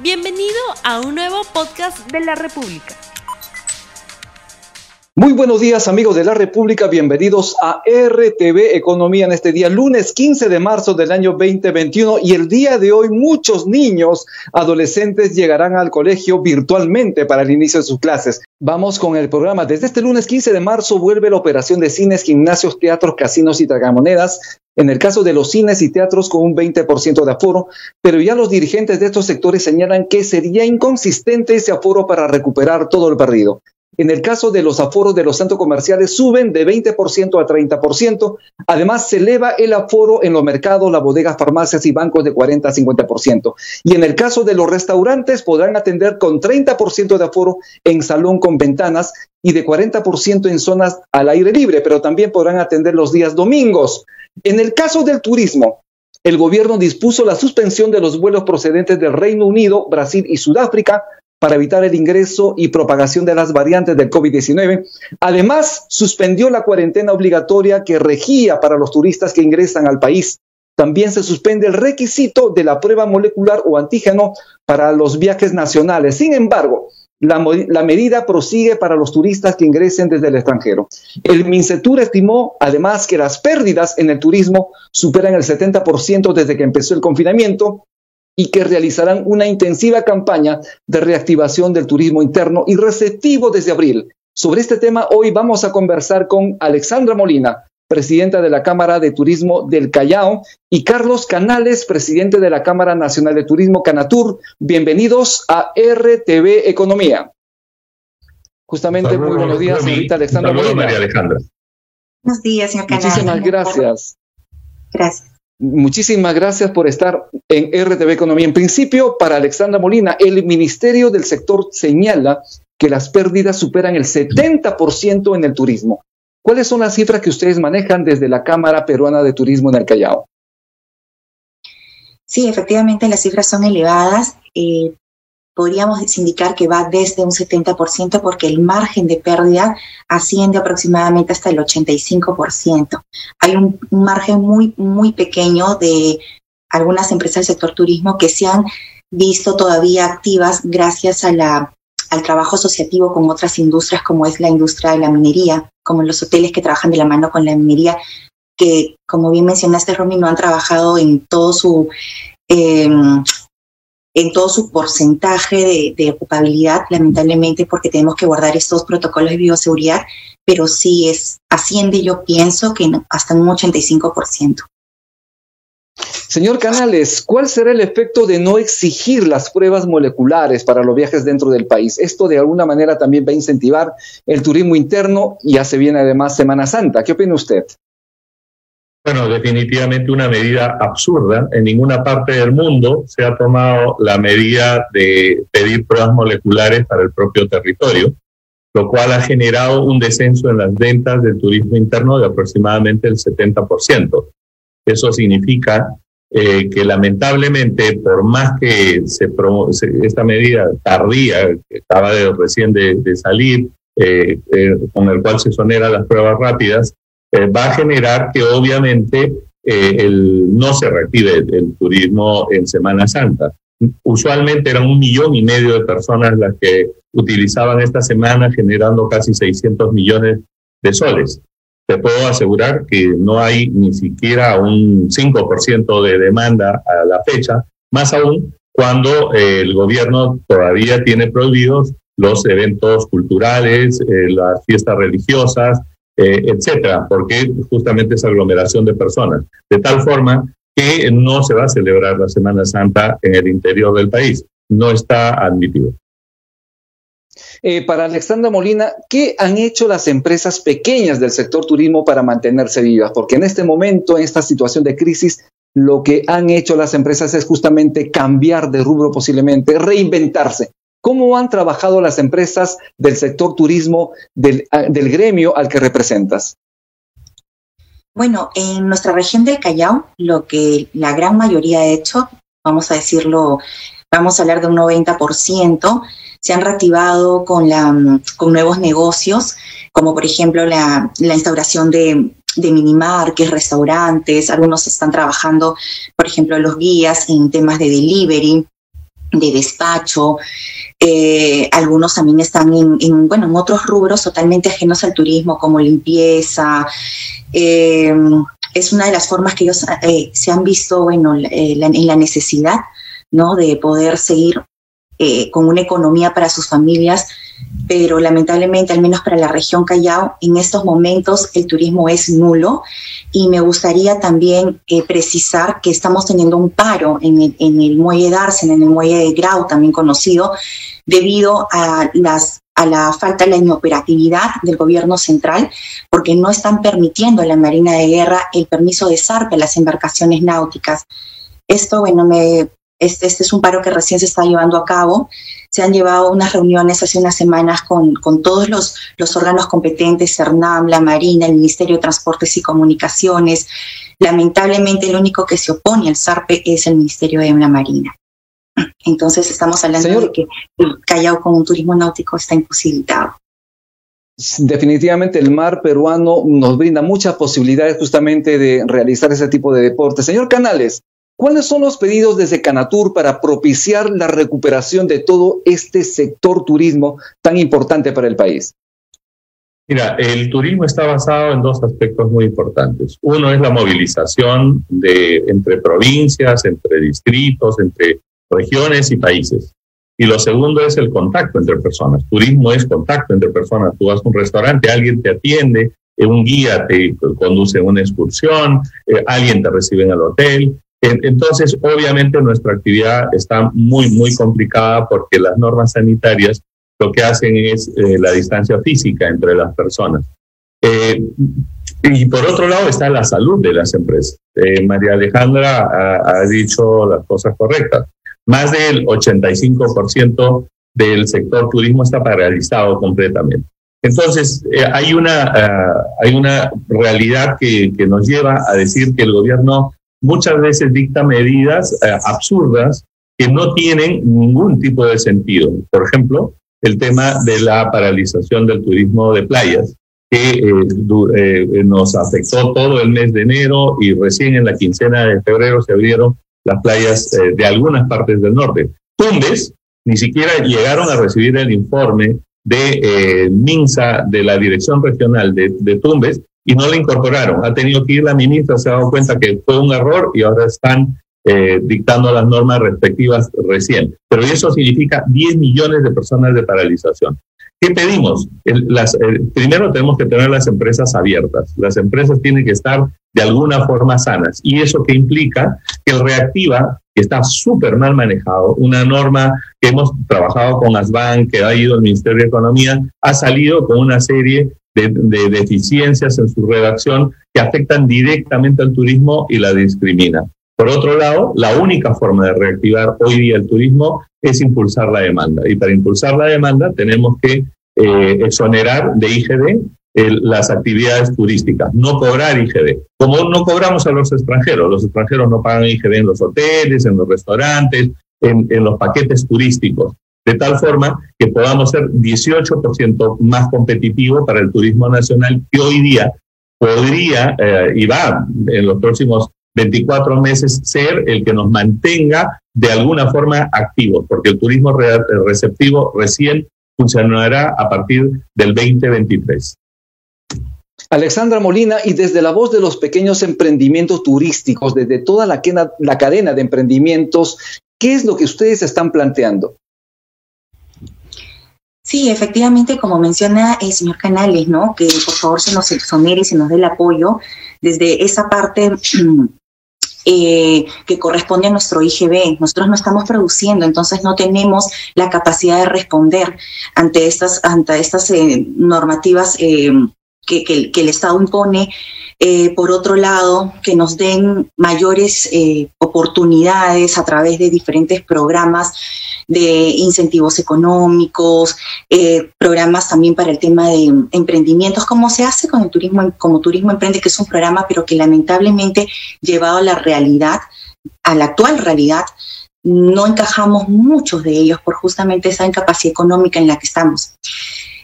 Bienvenido a un nuevo podcast de la República. Muy buenos días amigos de la República, bienvenidos a RTV Economía en este día, lunes 15 de marzo del año 2021 y el día de hoy muchos niños, adolescentes llegarán al colegio virtualmente para el inicio de sus clases. Vamos con el programa. Desde este lunes 15 de marzo vuelve la operación de cines, gimnasios, teatros, casinos y tragamonedas. En el caso de los cines y teatros con un 20% de aforo, pero ya los dirigentes de estos sectores señalan que sería inconsistente ese aforo para recuperar todo el perdido. En el caso de los aforos de los centros comerciales suben de 20% a 30%. Además, se eleva el aforo en los mercados, las bodegas, farmacias y bancos de 40 a 50%. Y en el caso de los restaurantes podrán atender con 30% de aforo en salón con ventanas y de 40% en zonas al aire libre, pero también podrán atender los días domingos. En el caso del turismo, el gobierno dispuso la suspensión de los vuelos procedentes del Reino Unido, Brasil y Sudáfrica para evitar el ingreso y propagación de las variantes del COVID-19. Además, suspendió la cuarentena obligatoria que regía para los turistas que ingresan al país. También se suspende el requisito de la prueba molecular o antígeno para los viajes nacionales. Sin embargo, la, medida prosigue para los turistas que ingresen desde el extranjero. El MINCETUR estimó además que las pérdidas en el turismo superan el 70% desde que empezó el confinamiento y que realizarán una intensiva campaña de reactivación del turismo interno y receptivo desde abril. Sobre este tema hoy vamos a conversar con Alexandra Molina, presidenta de la Cámara de Turismo del Callao, y Carlos Canales, presidente de la Cámara Nacional de Turismo Canatur. Bienvenidos a RTV Economía. Justamente, muy buenos días, señorita Alexandra Molina. María Alejandra. Buenos días, señor Canales. Muchísimas gracias. Gracias. Muchísimas gracias por estar en RTV Economía. En principio, para Alexandra Molina, el Ministerio del Sector señala que las pérdidas superan el 70% en el turismo. ¿Cuáles son las cifras que ustedes manejan desde la Cámara Peruana de Turismo en el Callao? Sí, efectivamente las cifras son elevadas. Eh, podríamos indicar que va desde un 70% porque el margen de pérdida asciende aproximadamente hasta el 85%. Hay un, margen muy, muy pequeño de algunas empresas del sector turismo que se han visto todavía activas gracias a la, al trabajo asociativo con otras industrias como es la industria de la minería, como los hoteles que trabajan de la mano con la minería, que como bien mencionaste, Romy, no han trabajado en todo su eh, en todo su porcentaje de, ocupabilidad, lamentablemente, porque tenemos que guardar estos protocolos de bioseguridad, pero sí es, asciende, yo pienso que hasta un 85%. Señor Canales, ¿cuál será el efecto de no exigir las pruebas moleculares para los viajes dentro del país? Esto de alguna manera también va a incentivar el turismo interno y ya se viene además Semana Santa. ¿Qué opina usted? Bueno, definitivamente una medida absurda. En ninguna parte del mundo se ha tomado la medida de pedir pruebas moleculares para el propio territorio, lo cual ha generado un descenso en las ventas del turismo interno de aproximadamente el 70%. Eso significa eh, que lamentablemente, por más que se, esta medida tardía, que acaba de, recién de, salir, eh, eh, con el cual se exonera las pruebas rápidas, eh, va a generar que obviamente eh, el, no se reactive el, turismo en Semana Santa. Usualmente eran un millón y medio de personas las que utilizaban esta semana, generando casi 600 millones de soles. Te puedo asegurar que no hay ni siquiera un 5% de demanda a la fecha, más aún cuando eh, el gobierno todavía tiene prohibidos los eventos culturales, las fiestas religiosas, eh, etcétera, porque justamente es aglomeración de personas. De tal forma que no se va a celebrar la Semana Santa en el interior del país. No está admitido. Eh, para Alexandra Molina, ¿qué han hecho las empresas pequeñas del sector turismo para mantenerse vivas? Porque en este momento, en esta situación de crisis, lo que han hecho las empresas es justamente cambiar de rubro posiblemente, reinventarse. ¿Cómo han trabajado las empresas del sector turismo del, gremio al que representas? Bueno, en nuestra región del Callao, lo que la gran mayoría ha hecho, vamos a decirlo, vamos a hablar de un 90%, se han reactivado con, la, con nuevos negocios, como por ejemplo la, instauración de, de minimarques, restaurantes, algunos están trabajando, por ejemplo, los guías en temas de delivery, de despacho, eh, algunos también están en, bueno, en otros rubros totalmente ajenos al turismo, como limpieza. Eh, es una de las formas que ellos eh, se han visto bueno, en la necesidad ¿no? de poder seguir con una economía para sus familias, pero lamentablemente, al menos para la región Callao, en estos momentos el turismo es nulo y me gustaría también eh, precisar que estamos teniendo un paro en el, en el muelle Darsen, en el muelle de Grau, también conocido, debido a las a la falta de la inoperatividad del gobierno central, porque no están permitiendo a la Marina de Guerra el permiso de zarpe a las embarcaciones náuticas. Esto, bueno, me, este, este, es un paro que recién se está llevando a cabo. Se han llevado unas reuniones hace unas semanas con, con todos los, los órganos competentes, CERNAM, la Marina, el Ministerio de Transportes y Comunicaciones. Lamentablemente, el único que se opone al SARPE es el Ministerio de la Marina. Entonces, estamos hablando de que el Callao con un turismo náutico está imposibilitado. Definitivamente el mar peruano nos brinda muchas posibilidades justamente de realizar ese tipo de deporte. Señor Canales, ¿Cuáles son los pedidos desde Canatur para propiciar la recuperación de todo este sector turismo tan importante para el país? Mira, el turismo está basado en dos aspectos muy importantes. Uno es la movilización entre provincias, entre distritos, entre regiones y países. Y lo segundo es el contacto entre personas. Turismo es contacto entre personas. Tú vas a un restaurante, alguien te atiende, un guía te conduce a una excursión, eh, alguien te recibe en el hotel. Entonces, obviamente nuestra actividad está muy, muy complicada porque las normas sanitarias lo que hacen es eh, la distancia física entre las personas. Eh, y por otro lado está la salud de las empresas. Eh, María Alejandra ha, ha, dicho las cosas correctas. Más del 85% del sector turismo está paralizado completamente. Entonces, hay, una, hay una realidad que, que nos lleva a decir que el gobierno muchas veces dicta medidas eh, absurdas que no tienen ningún tipo de sentido. Por ejemplo, el tema de la paralización del turismo de playas, que eh, eh, nos afectó todo el mes de enero y recién en la quincena de febrero se abrieron las playas de algunas partes del norte. Tumbes ni siquiera llegaron a recibir el informe de MINSA, de la Dirección Regional de, de Tumbes, y no la incorporaron. Ha tenido que ir la ministra, se ha dado cuenta que fue un error y ahora están eh, dictando las normas respectivas recién. Pero eso significa 10 millones de personas de paralización. ¿Qué pedimos? las, primero tenemos que tener las empresas abiertas. Las empresas tienen que estar de alguna forma sanas. ¿Y eso qué implica? Que el reactiva, que está súper mal manejado, una norma que hemos trabajado con ASBAN, que ha ido al Ministerio de Economía, ha salido con una serie de, deficiencias en su redacción que afectan directamente al turismo y la discriminan. Por otro lado, la única forma de reactivar hoy día el turismo es impulsar la demanda. Y para impulsar la demanda tenemos que eh, exonerar de IGD las actividades turísticas, no cobrar IGD. Como no cobramos a los extranjeros, los extranjeros no pagan IGD en los hoteles, en los restaurantes, en, en los paquetes turísticos de tal forma que podamos ser 18% más competitivo para el turismo nacional que hoy día podría eh, y va en los próximos 24 meses ser el que nos mantenga de alguna forma activos, porque el turismo receptivo recién funcionará a partir del 2023. Alexandra Molina, y desde la voz de los pequeños emprendimientos turísticos, desde toda la cadena de emprendimientos, ¿qué es lo que ustedes están planteando? Sí, efectivamente, como menciona el señor Canales, ¿no? Que por favor se nos exonere y se nos dé el apoyo desde esa parte eh, que corresponde a nuestro IGB. Nosotros no estamos produciendo, entonces no tenemos la capacidad de responder ante estas, ante estas eh, normativas eh, que, el Estado impone eh, por otro lado, que nos den mayores eh, oportunidades a través de diferentes programas de incentivos económicos, eh, programas también para el tema de emprendimientos, como se hace con el turismo, como Turismo Emprende, que es un programa, pero que lamentablemente llevado a la realidad, a la actual realidad, no encajamos muchos de ellos por justamente esa incapacidad económica en la que estamos.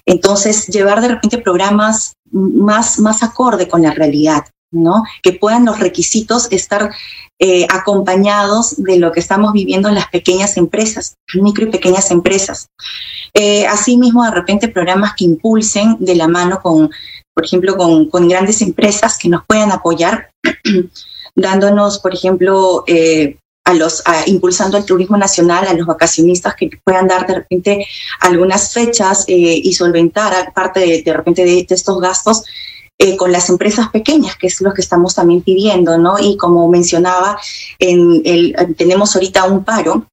Entonces, llevar de repente programas más, más acorde con la realidad, ¿no? Que puedan los requisitos estar eh, acompañados de lo que estamos viviendo en las pequeñas empresas, micro y pequeñas empresas. Eh, asimismo, de repente, programas que impulsen de la mano con, por ejemplo, con, grandes empresas que nos puedan apoyar, dándonos, por ejemplo, eh, a los, impulsando el turismo nacional, a los vacacionistas que puedan dar de repente algunas fechas eh, y solventar parte de, de repente de, estos gastos eh, con las empresas pequeñas, que es lo que estamos también pidiendo, ¿no? Y como mencionaba, en el, tenemos ahorita un paro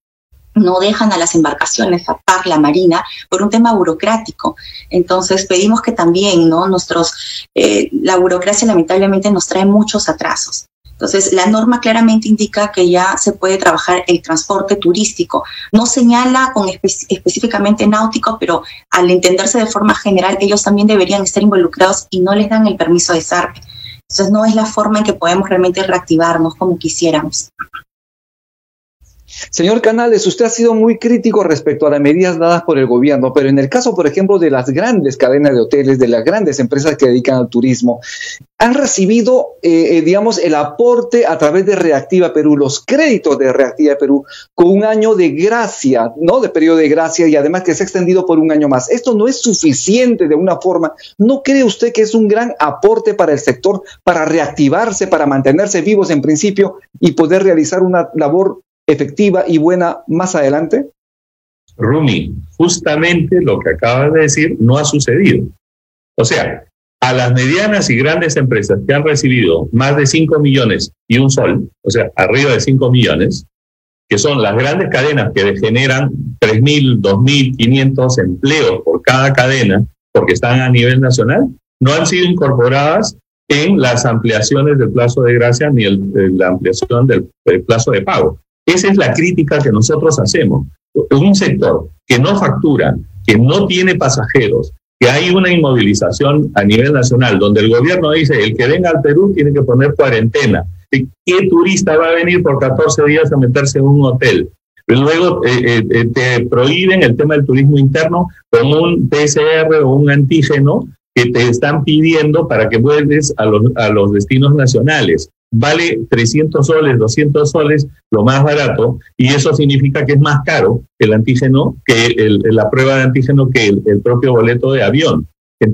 no dejan a las embarcaciones a par la marina por un tema burocrático. Entonces pedimos que también, ¿no? Nuestros, eh, la burocracia lamentablemente nos trae muchos atrasos. Entonces, la norma claramente indica que ya se puede trabajar el transporte turístico. No señala con específicamente náutico, pero al entenderse de forma general, ellos también deberían estar involucrados y no les dan el permiso de SARPE. Entonces, no es la forma en que podemos realmente reactivarnos como quisiéramos. Señor Canales, usted ha sido muy crítico respecto a las medidas dadas por el gobierno, pero en el caso, por ejemplo, de las grandes cadenas de hoteles, de las grandes empresas que dedican al turismo, han recibido, eh, eh, digamos, el aporte a través de Reactiva Perú, los créditos de Reactiva Perú, con un año de gracia, ¿no? De periodo de gracia y además que se ha extendido por un año más. Esto no es suficiente de una forma. ¿No cree usted que es un gran aporte para el sector, para reactivarse, para mantenerse vivos en principio y poder realizar una labor efectiva y buena más adelante? Rumi, justamente lo que acabas de decir no ha sucedido. O sea, a las medianas y grandes empresas que han recibido más de 5 millones y un sol, o sea, arriba de 5 millones, que son las grandes cadenas que generan 3.000, 2.500 empleos por cada cadena, porque están a nivel nacional, no han sido incorporadas en las ampliaciones del plazo de gracia ni el, la ampliación del plazo de pago. Esa es la crítica que nosotros hacemos. Un sector que no factura, que no tiene pasajeros, que hay una inmovilización a nivel nacional, donde el gobierno dice, el que venga al Perú tiene que poner cuarentena. ¿Qué turista va a venir por 14 días a meterse en un hotel? Luego eh, eh, eh, te prohíben el tema del turismo interno con un PCR o un antígeno que te están pidiendo para que vuelves a los, a los destinos nacionales vale 300 soles, 200 soles, lo más barato, y eso significa que es más caro el antígeno que la prueba de antígeno que el, propio boleto de avión.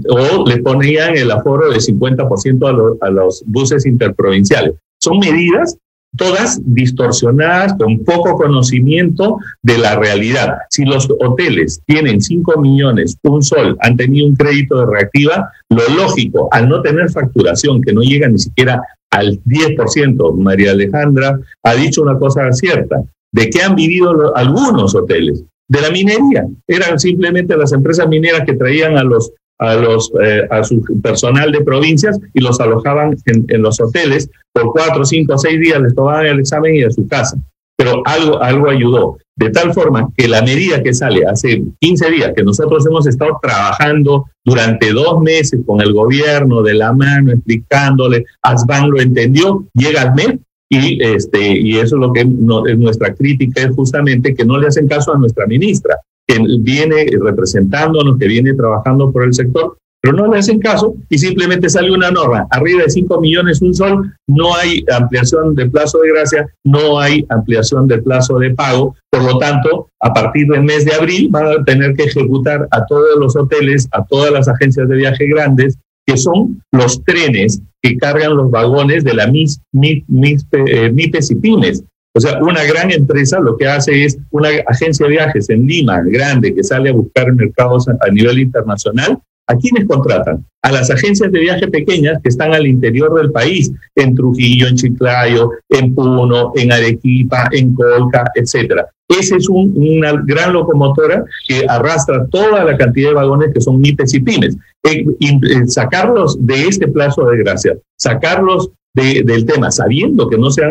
O le ponían el aforo de 50% a, a los buses interprovinciales. Son medidas todas distorsionadas, con poco conocimiento de la realidad. Si los hoteles tienen 5 millones, un sol, han tenido un crédito de reactiva, lo lógico, al no tener facturación, que no llega ni siquiera al 10%, María Alejandra ha dicho una cosa cierta, de que han vivido algunos hoteles, de la minería. Eran simplemente las empresas mineras que traían a los a los eh, a su personal de provincias y los alojaban en, en, los hoteles por cuatro, cinco, seis días, les tomaban el examen y a su casa. Pero algo, algo ayudó. De tal forma que la medida que sale hace 15 días, que nosotros hemos estado trabajando durante dos meses con el gobierno de la mano, explicándole, Asban lo entendió, llega al mes y, este, y eso es lo que es nuestra crítica, es justamente que no le hacen caso a nuestra ministra, que viene representándonos, que viene trabajando por el sector, pero no le hacen caso y simplemente sale una norma, arriba de 5 millones un sol, no hay ampliación de plazo de gracia, no hay ampliación de plazo de pago, por lo tanto, a partir del mes de abril van a tener que ejecutar a todos los hoteles, a todas las agencias de viaje grandes, que son los trenes que cargan los vagones de la MIS, eh, MIPES y PYMES. O sea, una gran empresa lo que hace es una agencia de viajes en Lima, grande, que sale a buscar mercados a nivel internacional, ¿A quiénes contratan? A las agencias de viaje pequeñas que están al interior del país, en Trujillo, en Chiclayo, en Puno, en Arequipa, en Colca, etcétera. Esa es una gran locomotora que arrastra toda la cantidad de vagones que son MIPES y PYMES. Eh, eh, sacarlos de este plazo de gracia, sacarlos del tema, sabiendo que no se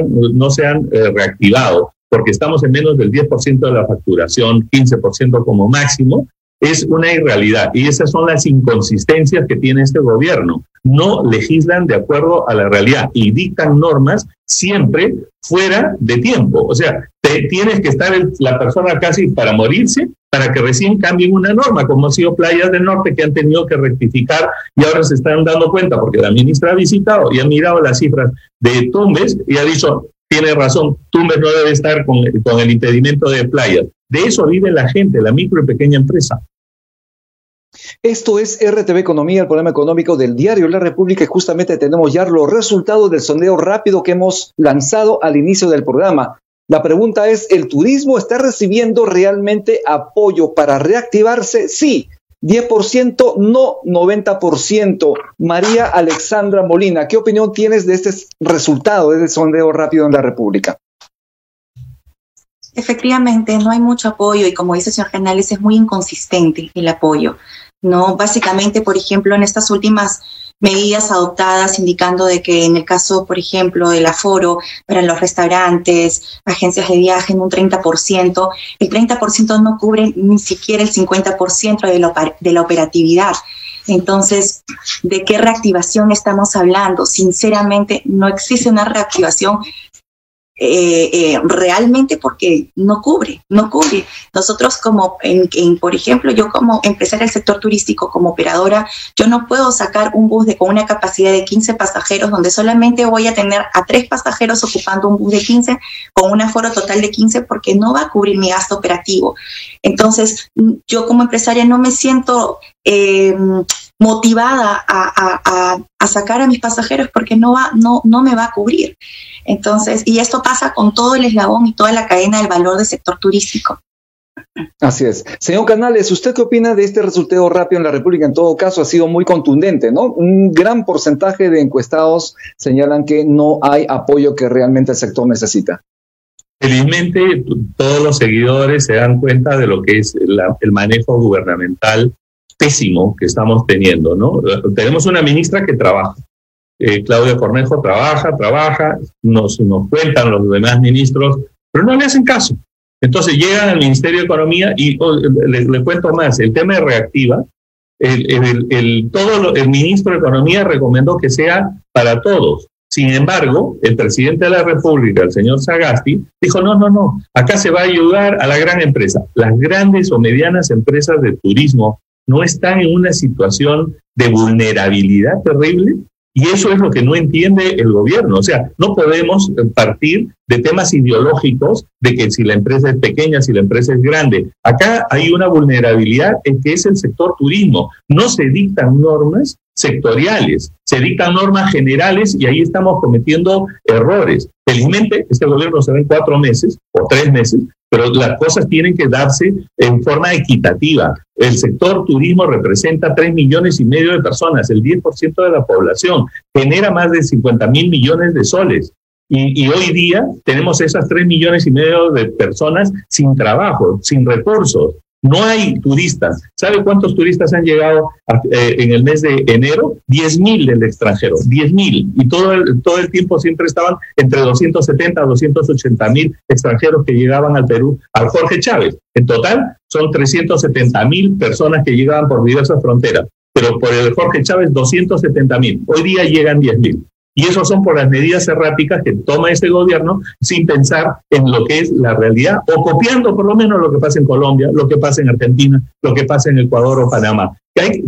han, eh, reactivado, porque estamos en menos del 10% de la facturación, 15% como máximo, es una irrealidad y esas son las inconsistencias que tiene este gobierno. No legislan de acuerdo a la realidad y dictan normas siempre fuera de tiempo. O sea, te, tienes que estar la persona casi para morirse para que recién cambien una norma, como ha sido Playas del Norte que han tenido que rectificar y ahora se están dando cuenta porque la ministra ha visitado y ha mirado las cifras de Tumbes y ha dicho, tiene razón, Tumbes no debe estar con, el impedimento de playas. De eso vive la gente, la micro y pequeña empresa. Esto es RTV Economía, el programa económico del diario La República y justamente tenemos ya los resultados del sondeo rápido que hemos lanzado al inicio del programa. La pregunta es, ¿el turismo está recibiendo realmente apoyo para reactivarse? Sí, 10%, no 90%. María Alexandra Molina, ¿qué opinión tienes de este resultado, de este sondeo rápido en la República? Efectivamente, no hay mucho apoyo y como dice el señor Canales, es muy inconsistente el apoyo. ¿no? Básicamente, por ejemplo, en estas últimas medidas adoptadas indicando de que en el caso, por ejemplo, del aforo para los restaurantes, agencias de viaje en un 30%, el 30% no cubre ni siquiera el 50% de la, de la operatividad. Entonces, ¿de qué reactivación estamos hablando? Sinceramente, no existe una reactivación eh, eh, realmente porque no cubre, no cubre. Nosotros como, en, por ejemplo, yo como empresaria del sector turístico, como operadora, yo no puedo sacar un bus de, con una capacidad de 15 pasajeros donde solamente voy a tener a tres pasajeros ocupando un bus de 15 con un aforo total de 15 porque no va a cubrir mi gasto operativo. Entonces, yo como empresaria no me siento... Eh, motivada a, sacar a mis pasajeros porque no, va, no, no me va a cubrir. Entonces, y esto pasa con todo el eslabón y toda la cadena del valor del sector turístico. Así es. Señor Canales, ¿usted qué opina de este resultado rápido en la República? En todo caso, ha sido muy contundente, ¿no? Un gran porcentaje de encuestados señalan que no hay apoyo que realmente el sector necesita. Felizmente, todos los seguidores se dan cuenta de lo que es el manejo gubernamental pésimo que estamos teniendo, ¿no? Tenemos una ministra que trabaja. Eh, Claudia Cornejo trabaja, trabaja, nos, nos cuentan los demás ministros, pero no le hacen caso. Entonces llegan al Ministerio de Economía y oh, le, cuento más, el tema de reactiva, el, el, todo el ministro de Economía recomendó que sea para todos. Sin embargo, el presidente de la República, el señor Sagasti, dijo, no, no, no, acá se va a ayudar a la gran empresa. Las grandes o medianas empresas de turismo no están en una situación de vulnerabilidad terrible y eso es lo que no entiende el gobierno. O sea, no podemos partir de temas ideológicos de que si la empresa es pequeña, si la empresa es grande. Acá hay una vulnerabilidad en que es el sector turismo. No se dictan normas sectoriales, se dictan normas generales y ahí estamos cometiendo errores. Felizmente, este gobierno se ve en cuatro meses o tres meses, pero las cosas tienen que darse en forma equitativa. El sector turismo representa 3 millones y medio de personas, el 10% de la población, genera más de 50 mil millones de soles. Y, hoy día tenemos esas 3 millones y medio de personas sin trabajo, sin recursos. No hay turistas. ¿Sabe cuántos turistas han llegado eh, en el mes de enero? 10 mil del extranjero, 10 mil. Y todo el, todo el tiempo siempre estaban entre 270 a 280 mil extranjeros que llegaban al Perú, al Jorge Chávez. En total son 370 mil personas que llegaban por diversas fronteras. Pero por el Jorge Chávez, 270 mil. Hoy día llegan 10 mil. Y eso son por las medidas erráticas que toma este gobierno sin pensar en lo que es la realidad o copiando por lo menos lo que pasa en Colombia, lo que pasa en Argentina, lo que pasa en Ecuador o Panamá.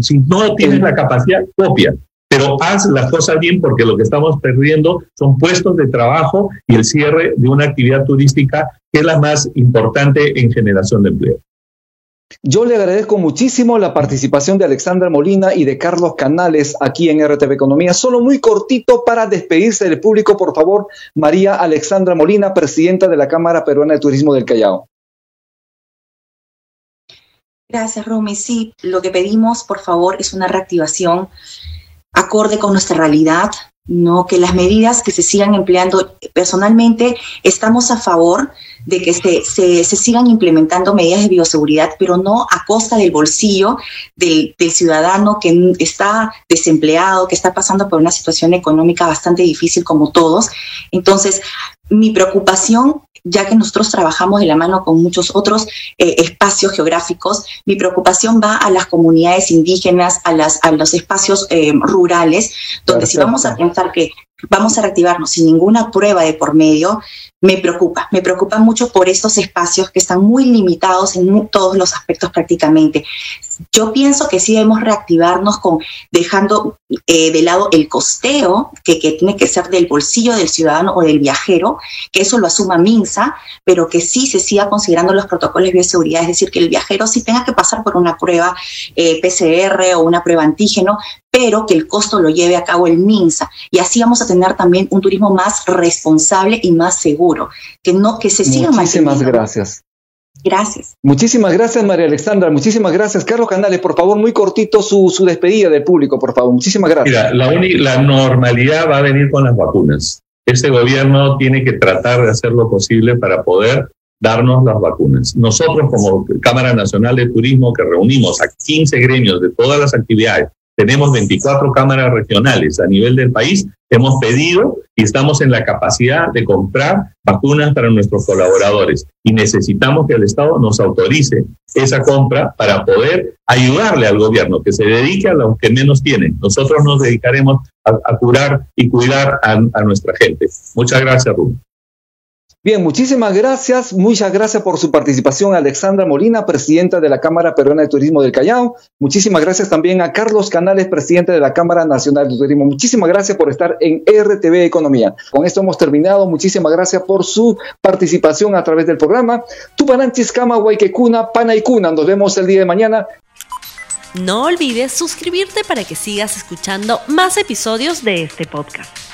si no tienes la capacidad, copia. Pero haz las cosas bien porque lo que estamos perdiendo son puestos de trabajo y el cierre de una actividad turística que es la más importante en generación de empleo. Yo le agradezco muchísimo la participación de Alexandra Molina y de Carlos Canales aquí en RTV Economía. Solo muy cortito para despedirse del público, por favor, María Alexandra Molina, presidenta de la Cámara Peruana de Turismo del Callao. Gracias, Rumi. Sí, lo que pedimos, por favor, es una reactivación acorde con nuestra realidad, no que las medidas que se sigan empleando personalmente estamos a favor de que se, se, sigan implementando medidas de bioseguridad, pero no a costa del bolsillo del, del, ciudadano que está desempleado, que está pasando por una situación económica bastante difícil como todos. Entonces, mi preocupación ya que nosotros trabajamos de la mano con muchos otros eh, espacios geográficos, mi preocupación va a las comunidades indígenas, a, las, a los espacios eh, rurales, donde si vamos a pensar que vamos a reactivarnos sin ninguna prueba de por medio, me preocupa. Me preocupa mucho por estos espacios que están muy limitados en todos los aspectos prácticamente. Yo pienso que sí debemos reactivarnos con dejando eh, de lado el costeo, que, tiene que ser del bolsillo del ciudadano o del viajero, que eso lo asuma MINSA, pero que sí se siga considerando los protocolos de bioseguridad, es decir, que el viajero sí tenga que pasar por una prueba eh, PCR o una prueba antígeno, pero que el costo lo lleve a cabo el MINSA. Y así vamos a tener también un turismo más responsable y más seguro, que no que se siga Muchísimas gracias. Gracias. Muchísimas gracias, María Alexandra. Muchísimas gracias. Carlos Canales, por favor, muy cortito su, su despedida del público, por favor. Muchísimas gracias. Mira, la, la normalidad va a venir con las vacunas. Este gobierno tiene que tratar de hacer lo posible para poder darnos las vacunas. Nosotros, como Cámara Nacional de Turismo, que reunimos a 15 gremios de todas las actividades, tenemos 24 cámaras regionales a nivel del país, hemos pedido y estamos en la capacidad de comprar vacunas para nuestros colaboradores y necesitamos que el Estado nos autorice esa compra para poder ayudarle al gobierno que se dedique a los que menos tienen. Nosotros nos dedicaremos a, curar y cuidar a, nuestra gente. Muchas gracias, Rubén. Bien, muchísimas gracias. Muchas gracias por su participación, Alexandra Molina, presidenta de la Cámara Peruana de Turismo del Callao. Muchísimas gracias también a Carlos Canales, presidente de la Cámara Nacional de Turismo. Muchísimas gracias por estar en RTV Economía. Con esto hemos terminado. Muchísimas gracias por su participación a través del programa. Tupananchis Pana Panaikuna. Nos vemos el día de mañana. No olvides suscribirte para que sigas escuchando más episodios de este podcast.